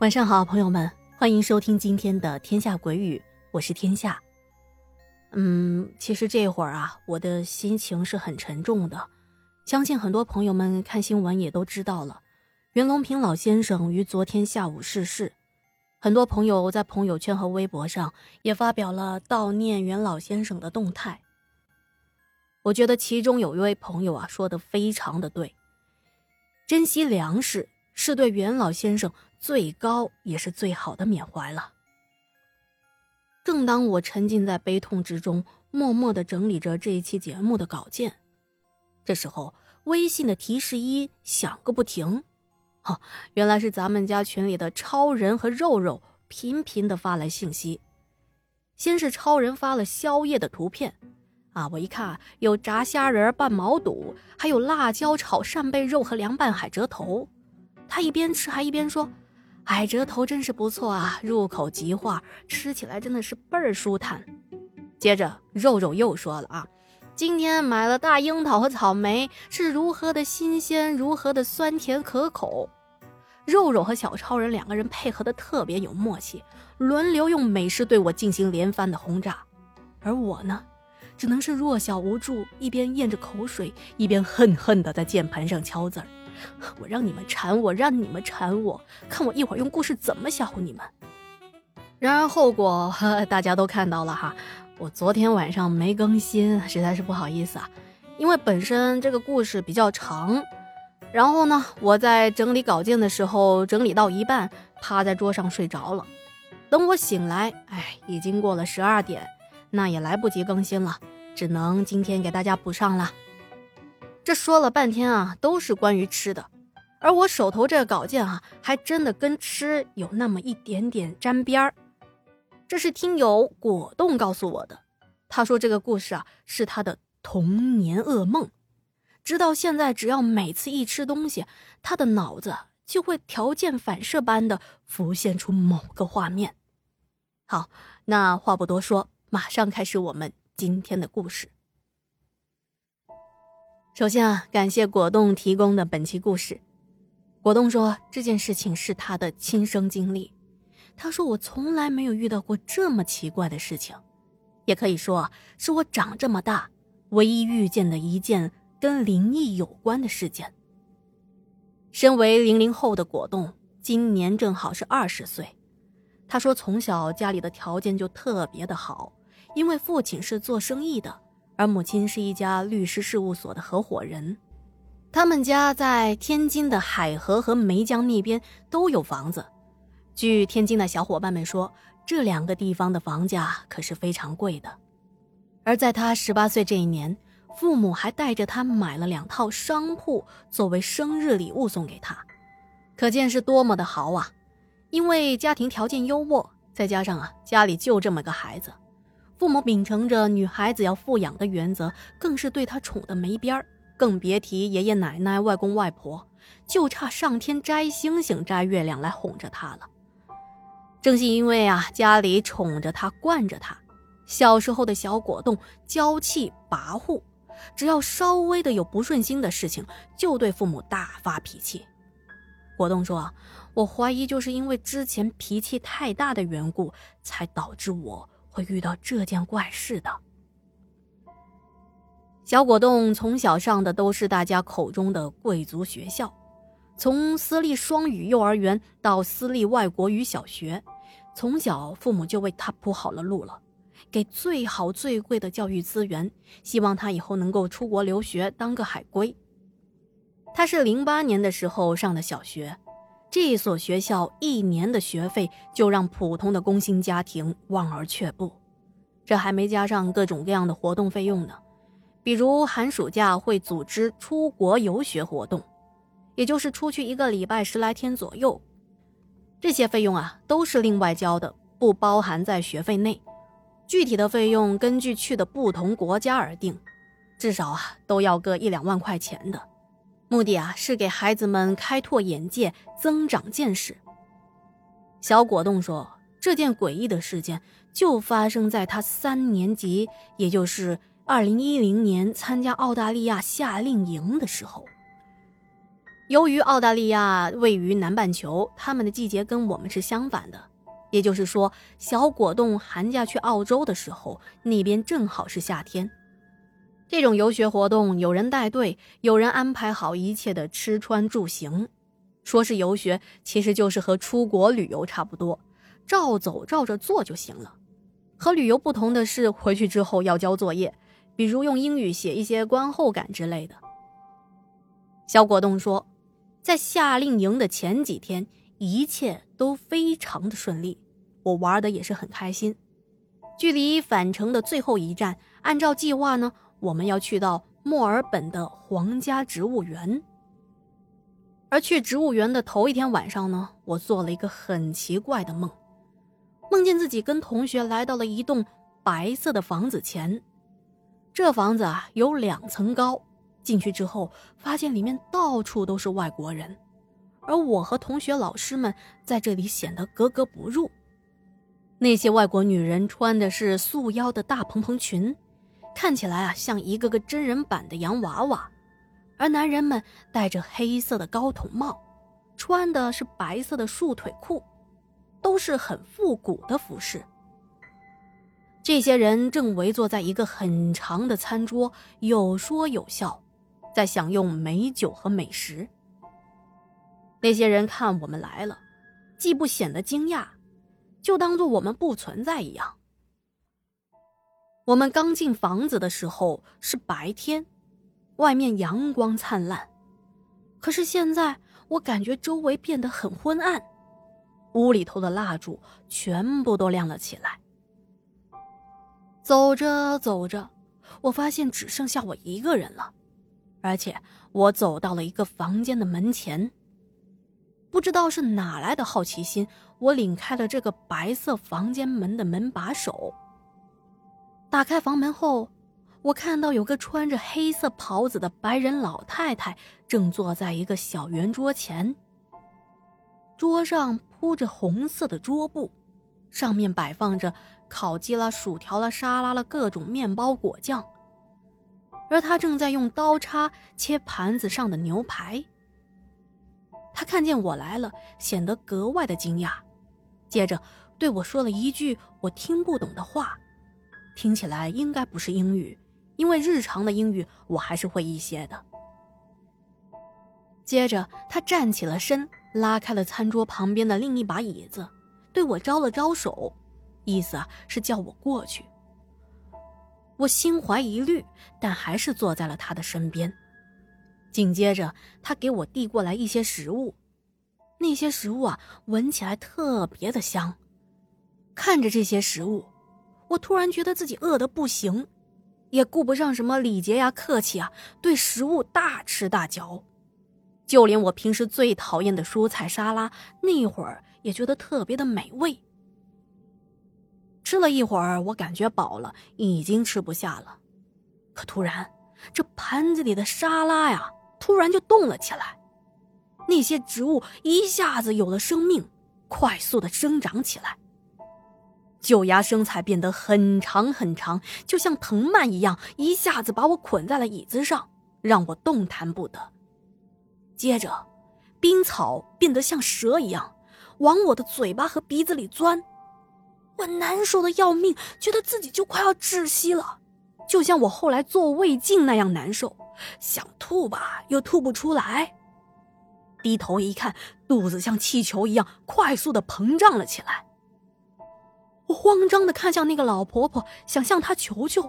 晚上好，朋友们，欢迎收听今天的《天下鬼语》，我是天下。嗯，其实这会儿啊，我的心情是很沉重的。相信很多朋友们看新闻也都知道了，袁隆平老先生于昨天下午逝世。很多朋友在朋友圈和微博上也发表了悼念袁老先生的动态。我觉得其中有一位朋友啊，说的非常的对，珍惜粮食。是对袁老先生最高也是最好的缅怀了。正当我沉浸在悲痛之中，默默的整理着这一期节目的稿件，这时候微信的提示音响个不停。哦，原来是咱们家群里的超人和肉肉频频的发来信息。先是超人发了宵夜的图片，啊，我一看有炸虾仁拌毛肚，还有辣椒炒扇贝肉和凉拌海蜇头。他一边吃还一边说：“海蜇头真是不错啊，入口即化，吃起来真的是倍儿舒坦。”接着肉肉又说了：“啊，今天买了大樱桃和草莓，是如何的新鲜，如何的酸甜可口。”肉肉和小超人两个人配合的特别有默契，轮流用美食对我进行连番的轰炸，而我呢，只能是弱小无助，一边咽着口水，一边恨恨的在键盘上敲字儿。我让你们馋我，让你们馋我，看我一会儿用故事怎么吓唬你们。然而后果大家都看到了哈，我昨天晚上没更新，实在是不好意思啊，因为本身这个故事比较长。然后呢，我在整理稿件的时候，整理到一半，趴在桌上睡着了。等我醒来，哎，已经过了十二点，那也来不及更新了，只能今天给大家补上了。这说了半天啊，都是关于吃的，而我手头这个稿件啊，还真的跟吃有那么一点点沾边儿。这是听友果冻告诉我的，他说这个故事啊是他的童年噩梦，直到现在，只要每次一吃东西，他的脑子就会条件反射般的浮现出某个画面。好，那话不多说，马上开始我们今天的故事。首先啊，感谢果冻提供的本期故事。果冻说这件事情是他的亲身经历。他说我从来没有遇到过这么奇怪的事情，也可以说是我长这么大唯一遇见的一件跟灵异有关的事件。身为零零后的果冻，今年正好是二十岁。他说从小家里的条件就特别的好，因为父亲是做生意的。而母亲是一家律师事务所的合伙人，他们家在天津的海河和梅江那边都有房子。据天津的小伙伴们说，这两个地方的房价可是非常贵的。而在他十八岁这一年，父母还带着他买了两套商铺作为生日礼物送给他，可见是多么的豪啊！因为家庭条件优渥，再加上啊家里就这么个孩子。父母秉承着女孩子要富养的原则，更是对她宠得没边儿，更别提爷爷奶奶、外公外婆，就差上天摘星星、摘月亮来哄着她了。正是因为啊，家里宠着她、惯着她，小时候的小果冻娇气跋扈，只要稍微的有不顺心的事情，就对父母大发脾气。果冻说：“我怀疑就是因为之前脾气太大的缘故，才导致我。”会遇到这件怪事的。小果冻从小上的都是大家口中的贵族学校，从私立双语幼儿园到私立外国语小学，从小父母就为他铺好了路了，给最好最贵的教育资源，希望他以后能够出国留学当个海归。他是零八年的时候上的小学。这所学校一年的学费就让普通的工薪家庭望而却步，这还没加上各种各样的活动费用呢。比如寒暑假会组织出国游学活动，也就是出去一个礼拜十来天左右，这些费用啊都是另外交的，不包含在学费内。具体的费用根据去的不同国家而定，至少啊都要个一两万块钱的。目的啊，是给孩子们开拓眼界、增长见识。小果冻说：“这件诡异的事件就发生在他三年级，也就是二零一零年参加澳大利亚夏令营的时候。由于澳大利亚位于南半球，他们的季节跟我们是相反的，也就是说，小果冻寒假去澳洲的时候，那边正好是夏天。这种游学活动，有人带队，有人安排好一切的吃穿住行。说是游学，其实就是和出国旅游差不多，照走照着做就行了。和旅游不同的是，回去之后要交作业，比如用英语写一些观后感之类的。小果冻说。在夏令营的前几天，一切都非常的顺利，我玩的也是很开心。距离返程的最后一站，按照计划呢，我们要去到墨尔本的皇家植物园。而去植物园的头一天晚上呢，我做了一个很奇怪的梦，梦见自己跟同学来到了一栋白色的房子前，这房子啊有两层高。进去之后，发现里面到处都是外国人，而我和同学、老师们在这里显得格格不入。那些外国女人穿的是束腰的大蓬蓬裙，看起来啊像一个个真人版的洋娃娃；而男人们戴着黑色的高筒帽，穿的是白色的束腿裤，都是很复古的服饰。这些人正围坐在一个很长的餐桌，有说有笑。在享用美酒和美食。那些人看我们来了，既不显得惊讶，就当做我们不存在一样。我们刚进房子的时候是白天，外面阳光灿烂，可是现在我感觉周围变得很昏暗，屋里头的蜡烛全部都亮了起来。走着走着，我发现只剩下我一个人了。而且我走到了一个房间的门前，不知道是哪来的好奇心，我拧开了这个白色房间门的门把手。打开房门后，我看到有个穿着黑色袍子的白人老太太正坐在一个小圆桌前，桌上铺着红色的桌布，上面摆放着烤鸡啦、薯条啦、沙拉啦各种面包、果酱。而他正在用刀叉切盘子上的牛排。他看见我来了，显得格外的惊讶，接着对我说了一句我听不懂的话，听起来应该不是英语，因为日常的英语我还是会一些的。接着他站起了身，拉开了餐桌旁边的另一把椅子，对我招了招手，意思啊是叫我过去。我心怀疑虑，但还是坐在了他的身边。紧接着，他给我递过来一些食物，那些食物啊，闻起来特别的香。看着这些食物，我突然觉得自己饿得不行，也顾不上什么礼节呀、客气啊，对食物大吃大嚼。就连我平时最讨厌的蔬菜沙拉，那会儿也觉得特别的美味。吃了一会儿，我感觉饱了，已经吃不下了。可突然，这盘子里的沙拉呀，突然就动了起来。那些植物一下子有了生命，快速的生长起来。旧芽生菜变得很长很长，就像藤蔓一样，一下子把我捆在了椅子上，让我动弹不得。接着，冰草变得像蛇一样，往我的嘴巴和鼻子里钻。我难受的要命，觉得自己就快要窒息了，就像我后来做胃镜那样难受，想吐吧又吐不出来。低头一看，肚子像气球一样快速的膨胀了起来。我慌张的看向那个老婆婆，想向她求救，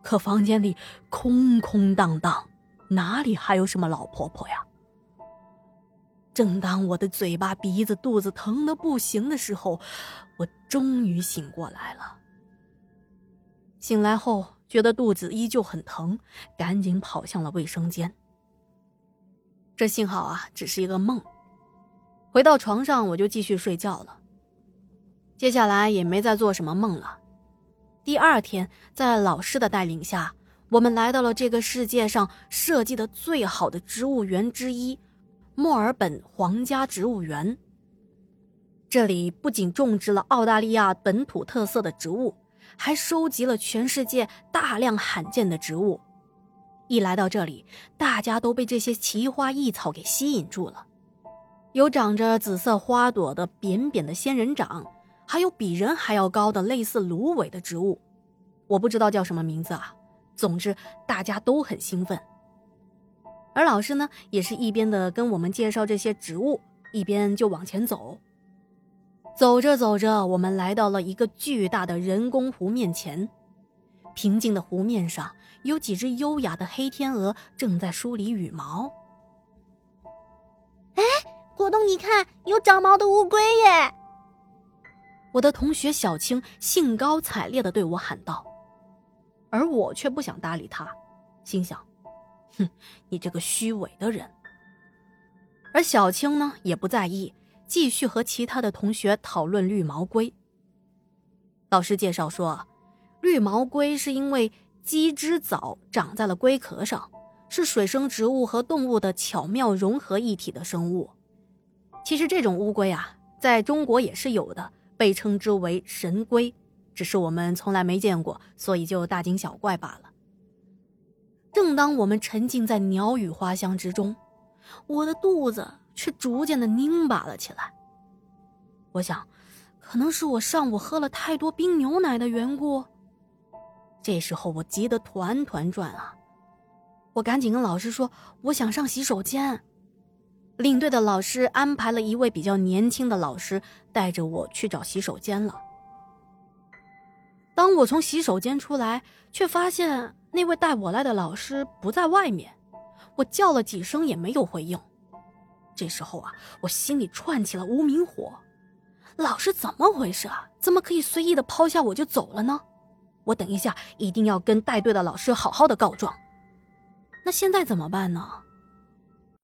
可房间里空空荡荡，哪里还有什么老婆婆呀？正当我的嘴巴、鼻子、肚子疼得不行的时候，我终于醒过来了。醒来后觉得肚子依旧很疼，赶紧跑向了卫生间。这幸好啊，只是一个梦。回到床上，我就继续睡觉了。接下来也没再做什么梦了。第二天，在老师的带领下，我们来到了这个世界上设计的最好的植物园之一。墨尔本皇家植物园。这里不仅种植了澳大利亚本土特色的植物，还收集了全世界大量罕见的植物。一来到这里，大家都被这些奇花异草给吸引住了。有长着紫色花朵的扁扁的仙人掌，还有比人还要高的类似芦苇的植物，我不知道叫什么名字啊。总之，大家都很兴奋。而老师呢，也是一边的跟我们介绍这些植物，一边就往前走。走着走着，我们来到了一个巨大的人工湖面前。平静的湖面上，有几只优雅的黑天鹅正在梳理羽毛。哎，果冻，你看，有长毛的乌龟耶！我的同学小青兴高采烈的对我喊道，而我却不想搭理他，心想：哼，你这个虚伪的人。而小青呢，也不在意，继续和其他的同学讨论绿毛龟。老师介绍说。绿毛龟是因为鸡之藻长在了龟壳上，是水生植物和动物的巧妙融合一体的生物。其实这种乌龟啊，在中国也是有的，被称之为神龟，只是我们从来没见过，所以就大惊小怪罢了。正当我们沉浸在鸟语花香之中，我的肚子却逐渐的拧巴了起来。我想，可能是我上午喝了太多冰牛奶的缘故。这时候我急得团团转啊！我赶紧跟老师说，我想上洗手间。领队的老师安排了一位比较年轻的老师带着我去找洗手间了。当我从洗手间出来，却发现那位带我来的老师不在外面，我叫了几声也没有回应。这时候啊，我心里窜起了无名火：老师怎么回事啊？怎么可以随意的抛下我就走了呢？我等一下一定要跟带队的老师好好的告状。那现在怎么办呢？